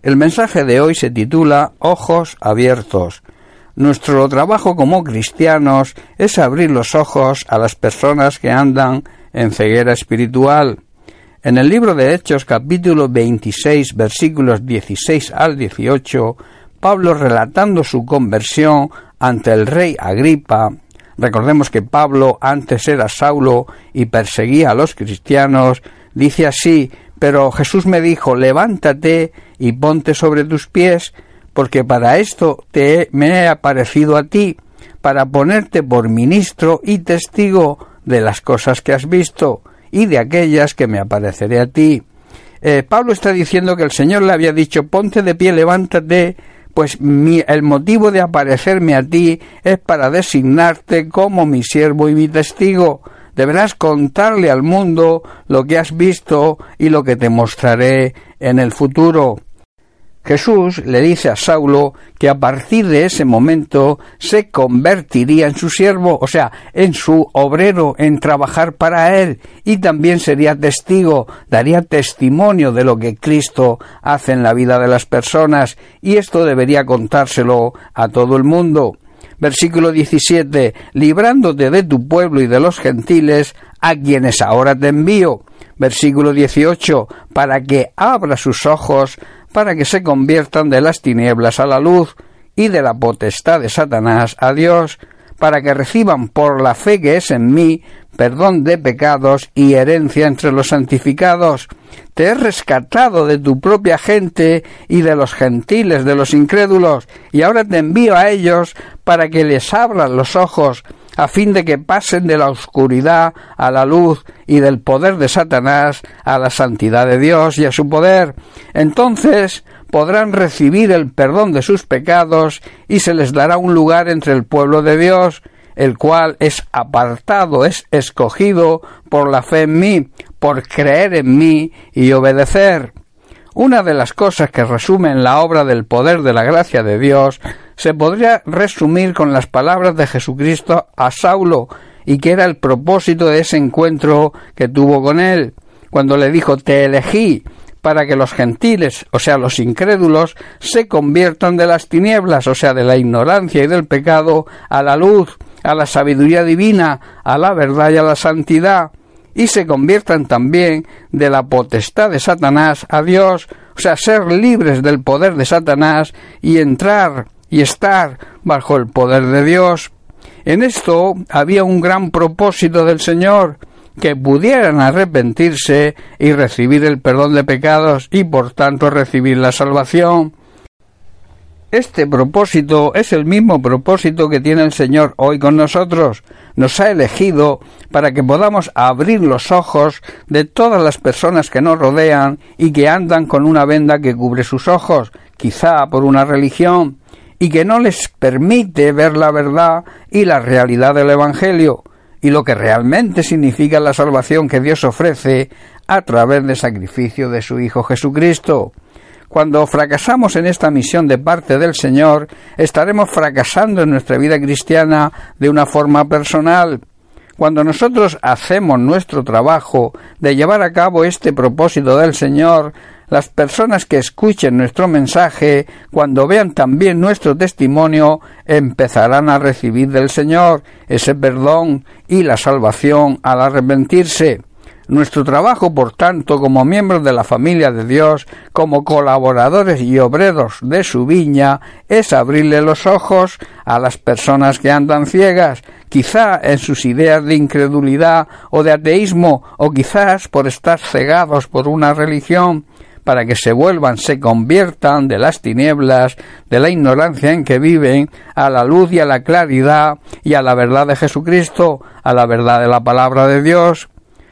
El mensaje de hoy se titula Ojos abiertos. Nuestro trabajo como cristianos es abrir los ojos a las personas que andan en ceguera espiritual. En el libro de Hechos capítulo 26 versículos 16 al 18, Pablo relatando su conversión ante el rey Agripa, recordemos que Pablo antes era Saulo y perseguía a los cristianos, dice así, pero Jesús me dijo, levántate y ponte sobre tus pies, porque para esto te me he aparecido a ti, para ponerte por ministro y testigo de las cosas que has visto y de aquellas que me apareceré a ti. Eh, Pablo está diciendo que el Señor le había dicho ponte de pie, levántate, pues mi, el motivo de aparecerme a ti es para designarte como mi siervo y mi testigo. Deberás contarle al mundo lo que has visto y lo que te mostraré en el futuro. Jesús le dice a Saulo que a partir de ese momento se convertiría en su siervo, o sea, en su obrero, en trabajar para él, y también sería testigo, daría testimonio de lo que Cristo hace en la vida de las personas, y esto debería contárselo a todo el mundo. Versículo 17, librándote de tu pueblo y de los gentiles, a quienes ahora te envío. Versículo 18, para que abra sus ojos para que se conviertan de las tinieblas a la luz y de la potestad de Satanás a Dios, para que reciban por la fe que es en mí perdón de pecados y herencia entre los santificados. Te he rescatado de tu propia gente y de los gentiles, de los incrédulos, y ahora te envío a ellos para que les abran los ojos a fin de que pasen de la oscuridad a la luz y del poder de Satanás a la santidad de Dios y a su poder. Entonces podrán recibir el perdón de sus pecados y se les dará un lugar entre el pueblo de Dios, el cual es apartado, es escogido por la fe en mí, por creer en mí y obedecer. Una de las cosas que resumen la obra del poder de la gracia de Dios se podría resumir con las palabras de Jesucristo a Saulo y que era el propósito de ese encuentro que tuvo con él, cuando le dijo Te elegí para que los gentiles, o sea, los incrédulos, se conviertan de las tinieblas, o sea, de la ignorancia y del pecado, a la luz, a la sabiduría divina, a la verdad y a la santidad, y se conviertan también de la potestad de Satanás a Dios, o sea, ser libres del poder de Satanás y entrar y estar bajo el poder de Dios. En esto había un gran propósito del Señor, que pudieran arrepentirse y recibir el perdón de pecados y por tanto recibir la salvación. Este propósito es el mismo propósito que tiene el Señor hoy con nosotros. Nos ha elegido para que podamos abrir los ojos de todas las personas que nos rodean y que andan con una venda que cubre sus ojos, quizá por una religión, y que no les permite ver la verdad y la realidad del Evangelio, y lo que realmente significa la salvación que Dios ofrece a través del sacrificio de su Hijo Jesucristo. Cuando fracasamos en esta misión de parte del Señor, estaremos fracasando en nuestra vida cristiana de una forma personal. Cuando nosotros hacemos nuestro trabajo de llevar a cabo este propósito del Señor, las personas que escuchen nuestro mensaje, cuando vean también nuestro testimonio, empezarán a recibir del Señor ese perdón y la salvación al arrepentirse. Nuestro trabajo, por tanto, como miembros de la familia de Dios, como colaboradores y obreros de su viña, es abrirle los ojos a las personas que andan ciegas, quizá en sus ideas de incredulidad o de ateísmo, o quizás por estar cegados por una religión, para que se vuelvan, se conviertan de las tinieblas, de la ignorancia en que viven, a la luz y a la claridad y a la verdad de Jesucristo, a la verdad de la palabra de Dios,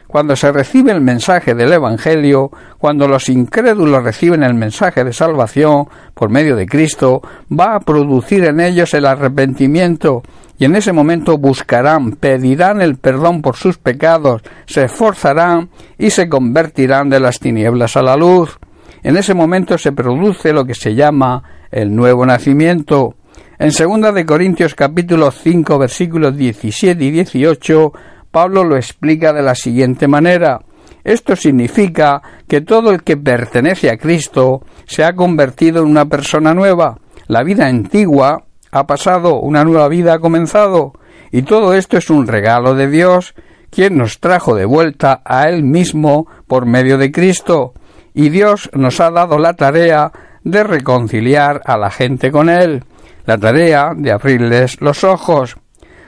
cuando se recibe el mensaje del Evangelio, cuando los incrédulos reciben el mensaje de salvación por medio de Cristo, va a producir en ellos el arrepentimiento y en ese momento buscarán, pedirán el perdón por sus pecados, se esforzarán y se convertirán de las tinieblas a la luz. En ese momento se produce lo que se llama el nuevo nacimiento. En segunda de Corintios capítulo 5 versículos 17 y 18 Pablo lo explica de la siguiente manera Esto significa que todo el que pertenece a Cristo se ha convertido en una persona nueva. La vida antigua ha pasado, una nueva vida ha comenzado. Y todo esto es un regalo de Dios, quien nos trajo de vuelta a Él mismo por medio de Cristo. Y Dios nos ha dado la tarea de reconciliar a la gente con Él, la tarea de abrirles los ojos.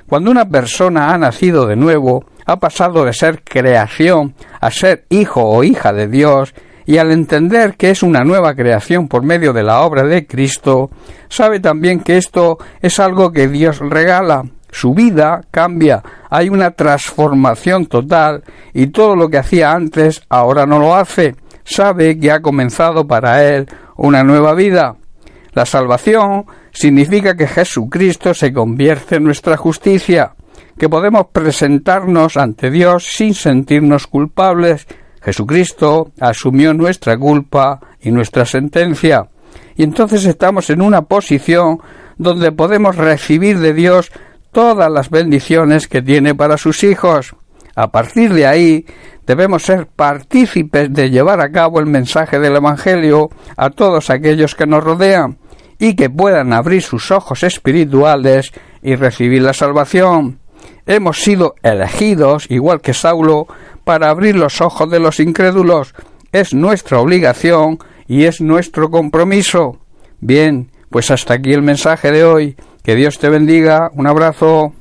Cuando una persona ha nacido de nuevo, ha pasado de ser creación a ser hijo o hija de Dios, y al entender que es una nueva creación por medio de la obra de Cristo, sabe también que esto es algo que Dios regala. Su vida cambia, hay una transformación total y todo lo que hacía antes ahora no lo hace. Sabe que ha comenzado para él una nueva vida. La salvación significa que Jesucristo se convierte en nuestra justicia, que podemos presentarnos ante Dios sin sentirnos culpables, Jesucristo asumió nuestra culpa y nuestra sentencia, y entonces estamos en una posición donde podemos recibir de Dios todas las bendiciones que tiene para sus hijos. A partir de ahí debemos ser partícipes de llevar a cabo el mensaje del Evangelio a todos aquellos que nos rodean y que puedan abrir sus ojos espirituales y recibir la salvación. Hemos sido elegidos, igual que Saulo, para abrir los ojos de los incrédulos. Es nuestra obligación y es nuestro compromiso. Bien, pues hasta aquí el mensaje de hoy. Que Dios te bendiga. Un abrazo.